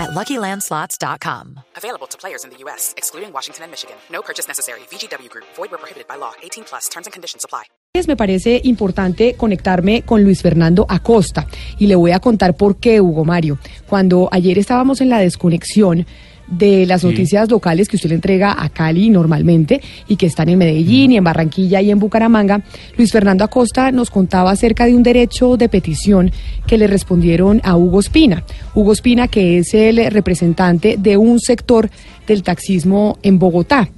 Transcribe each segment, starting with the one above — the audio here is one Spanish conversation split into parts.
at LuckyLandSlots.com. Available to players in the U.S., excluding Washington and Michigan. No purchase necessary. VGW Group. Void where prohibited by law. 18 plus. Terms and conditions apply. Me parece importante conectarme con Luis Fernando Acosta y le voy a contar por qué, Hugo Mario. Cuando ayer estábamos en la desconexión de las noticias locales que usted le entrega a Cali normalmente y que están en Medellín y en Barranquilla y en Bucaramanga, Luis Fernando Acosta nos contaba acerca de un derecho de petición que le respondieron a Hugo Espina. Hugo Espina, que es el representante de un sector del taxismo en Bogotá.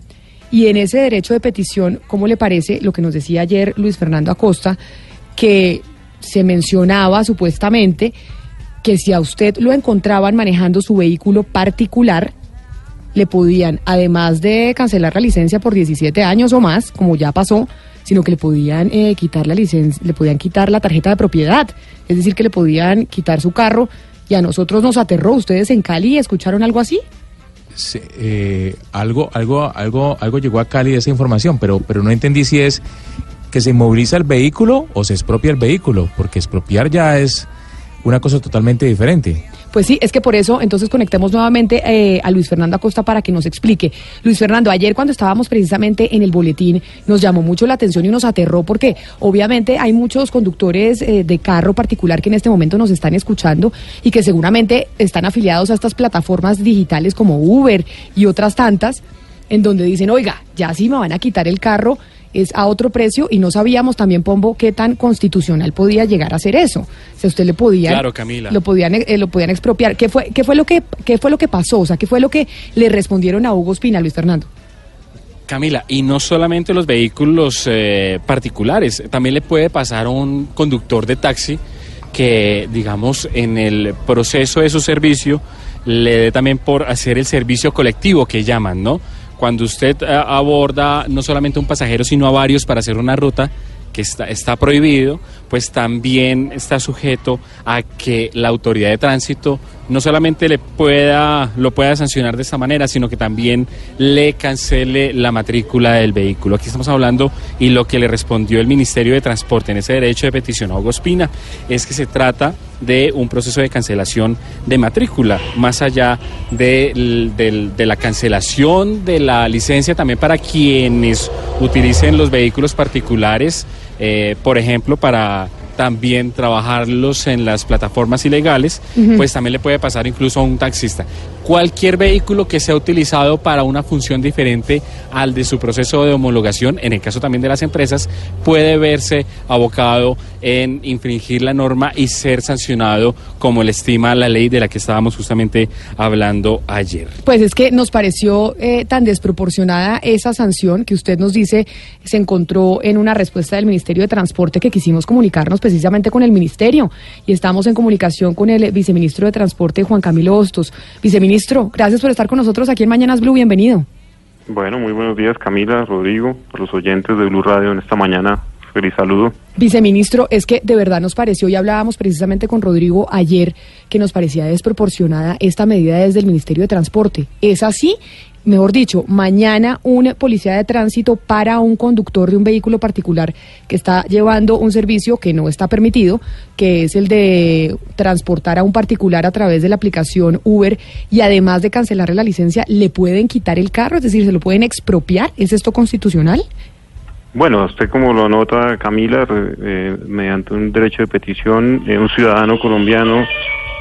Y en ese derecho de petición, ¿cómo le parece lo que nos decía ayer Luis Fernando Acosta, que se mencionaba supuestamente que si a usted lo encontraban manejando su vehículo particular, le podían, además de cancelar la licencia por 17 años o más, como ya pasó, sino que le podían eh, quitar la licencia, le podían quitar la tarjeta de propiedad, es decir, que le podían quitar su carro y a nosotros nos aterró. ¿Ustedes en Cali escucharon algo así? Sí, eh, algo, algo, algo, algo llegó a Cali de esa información, pero, pero no entendí si es que se inmoviliza el vehículo o se expropia el vehículo, porque expropiar ya es una cosa totalmente diferente. Pues sí, es que por eso entonces conectemos nuevamente eh, a Luis Fernando Acosta para que nos explique. Luis Fernando, ayer cuando estábamos precisamente en el boletín nos llamó mucho la atención y nos aterró porque obviamente hay muchos conductores eh, de carro particular que en este momento nos están escuchando y que seguramente están afiliados a estas plataformas digitales como Uber y otras tantas en donde dicen, oiga, ya sí me van a quitar el carro, es a otro precio y no sabíamos también, Pombo, qué tan constitucional podía llegar a ser eso. Si usted le podía... Claro, Camila. Lo podían, eh, lo podían expropiar. ¿Qué fue, qué, fue lo que, ¿Qué fue lo que pasó? O sea, ¿qué fue lo que le respondieron a Hugo Espina, Luis Fernando? Camila, y no solamente los vehículos eh, particulares, también le puede pasar a un conductor de taxi que, digamos, en el proceso de su servicio le dé también por hacer el servicio colectivo que llaman, ¿no? Cuando usted eh, aborda no solamente un pasajero, sino a varios para hacer una ruta que está, está prohibido, pues también está sujeto a que la autoridad de tránsito no solamente le pueda, lo pueda sancionar de esta manera, sino que también le cancele la matrícula del vehículo. Aquí estamos hablando y lo que le respondió el Ministerio de Transporte en ese derecho de petición a Hugo Espina es que se trata de un proceso de cancelación de matrícula, más allá de, la cancelación de la licencia también para quienes utilicen los vehículos particulares, eh, por ejemplo, para también trabajarlos en las plataformas ilegales, pues también le puede pasar incluso a un taxista. Cualquier vehículo que sea utilizado para una función diferente al de su proceso de homologación, en el caso también de las empresas, puede verse abocado en infringir la norma y ser sancionado como le estima la ley de la que estábamos justamente hablando ayer. Pues es que nos pareció eh, tan desproporcionada esa sanción que usted nos dice se encontró en una respuesta del Ministerio de Transporte que quisimos comunicarnos precisamente con el Ministerio y estamos en comunicación con el viceministro de Transporte, Juan Camilo Hostos. Viceministro, gracias por estar con nosotros aquí en Mañanas Blue, bienvenido. Bueno, muy buenos días Camila, Rodrigo, los oyentes de Blue Radio en esta mañana. Feliz saludo. Viceministro, es que de verdad nos pareció, y hablábamos precisamente con Rodrigo ayer, que nos parecía desproporcionada esta medida desde el Ministerio de Transporte. ¿Es así? mejor dicho, mañana un policía de tránsito para un conductor de un vehículo particular que está llevando un servicio que no está permitido, que es el de transportar a un particular a través de la aplicación Uber y además de cancelarle la licencia, ¿le pueden quitar el carro? Es decir, ¿se lo pueden expropiar? ¿Es esto constitucional? Bueno, usted como lo nota, Camila, eh, mediante un derecho de petición, eh, un ciudadano colombiano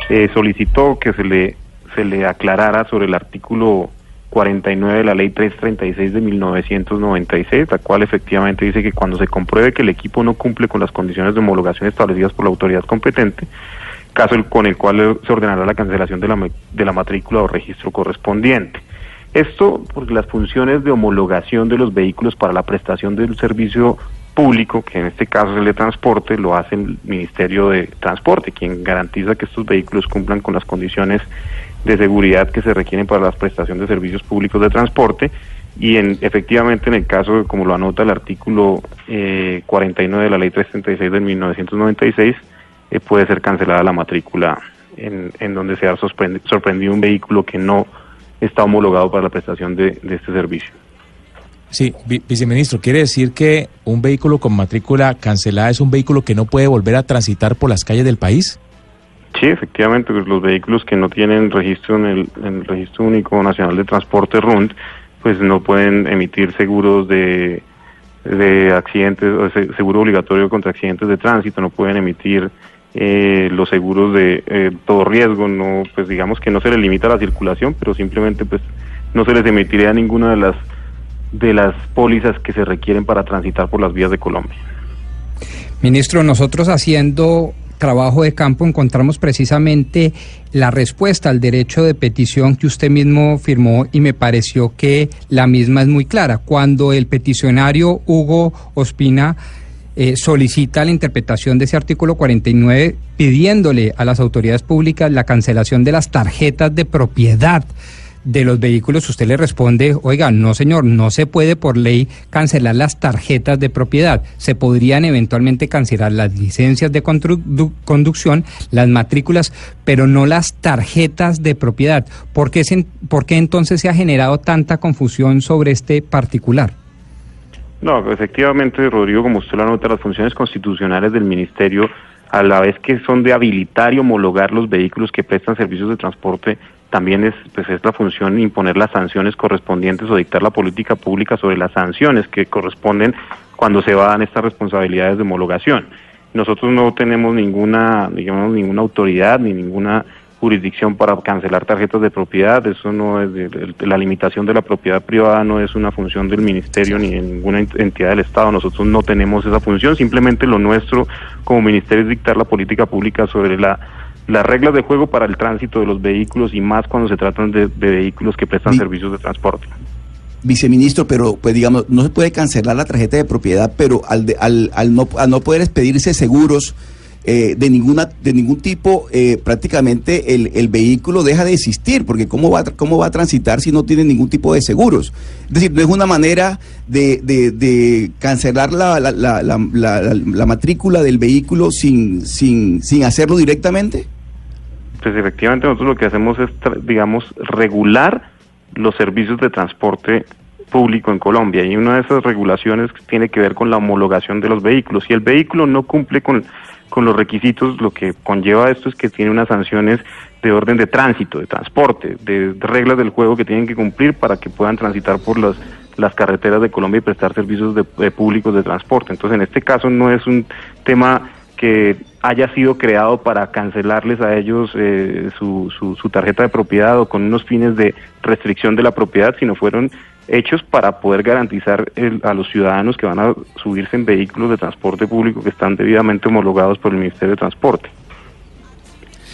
eh, solicitó que se le, se le aclarara sobre el artículo 49 de la ley 336 de 1996, la cual efectivamente dice que cuando se compruebe que el equipo no cumple con las condiciones de homologación establecidas por la autoridad competente, caso con el cual se ordenará la cancelación de la, de la matrícula o registro correspondiente. Esto porque las funciones de homologación de los vehículos para la prestación del servicio público, que en este caso es el de transporte, lo hace el Ministerio de Transporte, quien garantiza que estos vehículos cumplan con las condiciones de seguridad que se requieren para la prestación de servicios públicos de transporte. Y en, efectivamente en el caso, como lo anota el artículo eh, 49 de la ley 336 de 1996, eh, puede ser cancelada la matrícula en, en donde se ha sorprendido un vehículo que no está homologado para la prestación de, de este servicio. Sí, viceministro, ¿quiere decir que un vehículo con matrícula cancelada es un vehículo que no puede volver a transitar por las calles del país? Sí, efectivamente, pues los vehículos que no tienen registro en el, en el Registro Único Nacional de Transporte RUND pues no pueden emitir seguros de, de accidentes, o seguro obligatorio contra accidentes de tránsito, no pueden emitir eh, los seguros de eh, todo riesgo, no, pues digamos que no se les limita la circulación, pero simplemente pues no se les emitiría ninguna de las de las pólizas que se requieren para transitar por las vías de Colombia. Ministro, nosotros haciendo trabajo de campo encontramos precisamente la respuesta al derecho de petición que usted mismo firmó y me pareció que la misma es muy clara. Cuando el peticionario Hugo Ospina eh, solicita la interpretación de ese artículo 49 pidiéndole a las autoridades públicas la cancelación de las tarjetas de propiedad de los vehículos, usted le responde, oiga, no señor, no se puede por ley cancelar las tarjetas de propiedad. Se podrían eventualmente cancelar las licencias de conducción, las matrículas, pero no las tarjetas de propiedad. ¿Por qué, ¿Por qué entonces se ha generado tanta confusión sobre este particular? No, efectivamente, Rodrigo, como usted lo anota, las funciones constitucionales del Ministerio, a la vez que son de habilitar y homologar los vehículos que prestan servicios de transporte también es, pues es la función imponer las sanciones correspondientes o dictar la política pública sobre las sanciones que corresponden cuando se van estas responsabilidades de homologación. Nosotros no tenemos ninguna, digamos, ninguna autoridad ni ninguna jurisdicción para cancelar tarjetas de propiedad, eso no es de, la limitación de la propiedad privada no es una función del ministerio ni de ninguna entidad del Estado, nosotros no tenemos esa función, simplemente lo nuestro como ministerio es dictar la política pública sobre la las reglas de juego para el tránsito de los vehículos y más cuando se tratan de, vehículos que prestan servicios de transporte. Viceministro, pero pues digamos, no se puede cancelar la tarjeta de propiedad, pero al, al, al, no, al no poder expedirse seguros eh, de ninguna de ningún tipo, eh, prácticamente el, el, vehículo deja de existir, porque ¿cómo va, ¿cómo va a transitar si no tiene ningún tipo de seguros? Es decir, no es una manera de, de, de cancelar la, la, la, la, matrícula del vehículo sin, sin, sin hacerlo directamente. Pues efectivamente nosotros lo que hacemos es, digamos, regular los servicios de transporte público en Colombia y una de esas regulaciones tiene que ver con la homologación de los vehículos. Si el vehículo no cumple con con los requisitos, lo que conlleva esto es que tiene unas sanciones de orden de tránsito, de transporte, de, reglas del juego que tienen que cumplir para que puedan transitar por las, las carreteras de Colombia y prestar servicios de, públicos de transporte. Entonces, en este caso no es un tema que haya sido creado para cancelarles a ellos eh, su, su, su tarjeta de propiedad o con unos fines de restricción de la propiedad, sino fueron hechos para poder garantizar a los ciudadanos que van a subirse en vehículos de transporte público que están debidamente homologados por el Ministerio de Transporte.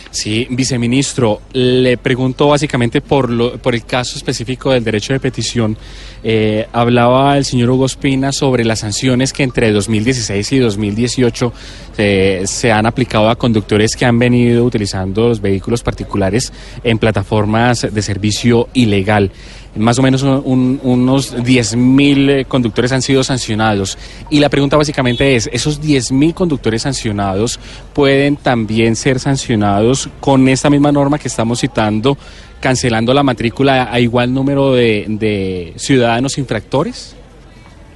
Sí, viceministro, le pregunto básicamente por, lo, por el caso específico del derecho de petición. Eh, hablaba el señor Hugo Espina sobre las sanciones que entre 2016 y 2018 eh, se han aplicado a conductores que han venido utilizando los vehículos particulares en plataformas de servicio ilegal más o menos unos 10.000 eh, conductores han sido sancionados. Y la pregunta básicamente es, ¿esos 10.000 conductores sancionados pueden también ser sancionados con esta misma norma que estamos citando, cancelando la matrícula a igual número de, ciudadanos infractores?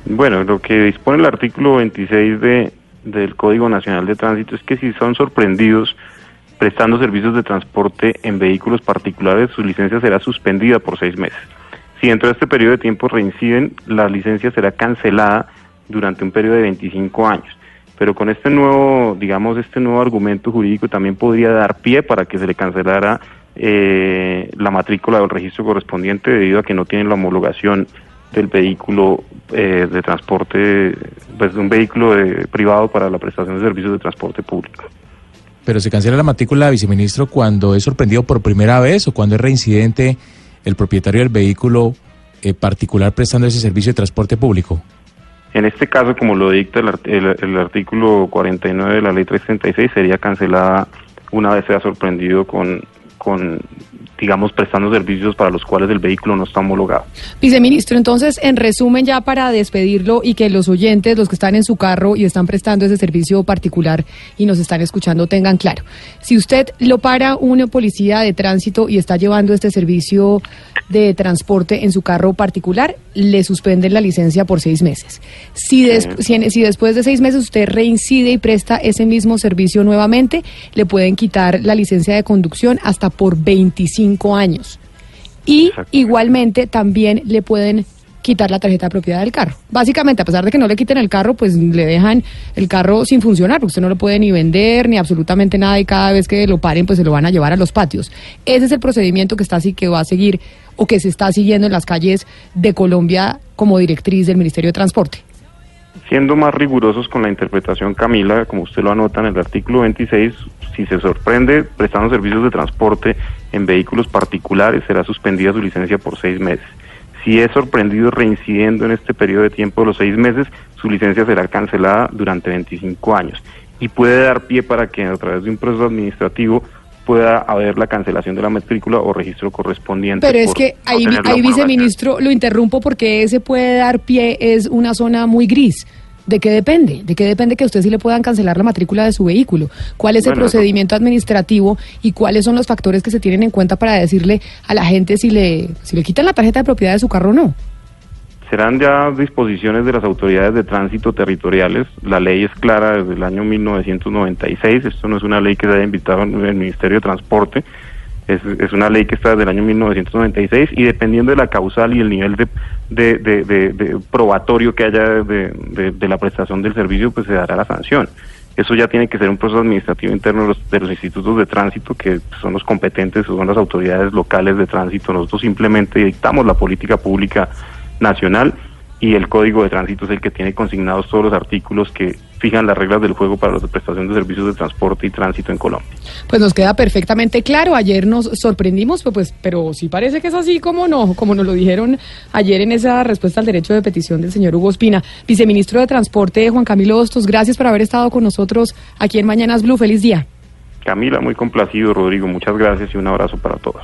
Bueno, lo que dispone el artículo 26 de, del Código Nacional de Tránsito es que si son sorprendidos prestando servicios de transporte en vehículos particulares, su licencia será suspendida por seis meses. Si dentro de este periodo de tiempo reinciden, la licencia será cancelada durante un periodo de 25 años. Pero con este nuevo, digamos, este nuevo argumento jurídico también podría dar pie para que se le cancelara eh, la matrícula o el registro correspondiente debido a que no tienen la homologación del vehículo eh, de transporte, pues de un vehículo privado para la prestación de servicios de transporte público. Pero se cancela la matrícula, viceministro, cuando es sorprendido por primera vez o cuando es reincidente el propietario del vehículo eh, particular prestando ese servicio de transporte público? En este caso, como lo dicta el, artículo 49 de la ley 336, sería cancelada una vez sea sorprendido con, con digamos, prestando servicios para los cuales el vehículo no está homologado. Viceministro, entonces, en resumen, ya para despedirlo y que los oyentes, los que están en su carro y están prestando ese servicio particular y nos están escuchando, tengan claro. Si usted lo para una policía de tránsito y está llevando este servicio de transporte en su carro particular, le suspenden la licencia por seis meses. Si, des- si, en- si después de seis meses usted reincide y presta ese mismo servicio nuevamente, le pueden quitar la licencia de conducción hasta por 25 años. Y igualmente también le pueden quitar la tarjeta de propiedad del carro. Básicamente, a pesar de que no le quiten el carro, pues le dejan el carro sin funcionar, porque usted no lo puede ni vender ni absolutamente nada y cada vez que lo paren, pues se lo van a llevar a los patios. Ese es el procedimiento que está así que va a seguir o que se está siguiendo en las calles de Colombia como directriz del Ministerio de Transporte. Siendo más rigurosos con la interpretación, Camila, como usted lo anota en el artículo 26, si se sorprende prestando servicios de transporte en vehículos particulares, será suspendida su licencia por seis meses. Si es sorprendido reincidiendo en este periodo de tiempo de los seis meses, su licencia será cancelada durante 25 años y puede dar pie para que a través de un proceso administrativo pueda haber la cancelación de la matrícula o registro correspondiente. Pero es que ahí, ahí viceministro, lo interrumpo porque ese puede dar pie, es una zona muy gris. ¿De qué depende? ¿De qué depende que usted sí le puedan cancelar la matrícula de su vehículo? ¿Cuál es el Bueno, procedimiento administrativo y cuáles son los factores que se tienen en cuenta para decirle a la gente si le, si le quitan la tarjeta de propiedad de su carro o no? Serán ya disposiciones de las autoridades de tránsito territoriales. La ley es clara desde el año 1996. Esto no es una ley que se haya invitado el Ministerio de Transporte. Es, una ley que está desde el año 1996 y dependiendo de la causal y el nivel de, de, probatorio que haya de la prestación del servicio, pues se dará la sanción. Eso ya tiene que ser un proceso administrativo interno de los, de los institutos de tránsito, que son los competentes, son las autoridades locales de tránsito. Nosotros simplemente dictamos la política pública nacional y el Código de Tránsito es el que tiene consignados todos los artículos que fijan las reglas del juego para la prestación de servicios de transporte y tránsito en Colombia. Pues nos queda perfectamente claro. Ayer nos sorprendimos, pues, pues, pero sí parece que es así como no, como nos lo dijeron ayer en esa respuesta al derecho de petición del señor Hugo Espina. Viceministro de Transporte, Juan Camilo Hostos, gracias por haber estado con nosotros aquí en Mañanas Blue. Feliz día. Camila, muy complacido, Rodrigo, muchas gracias y un abrazo para todos.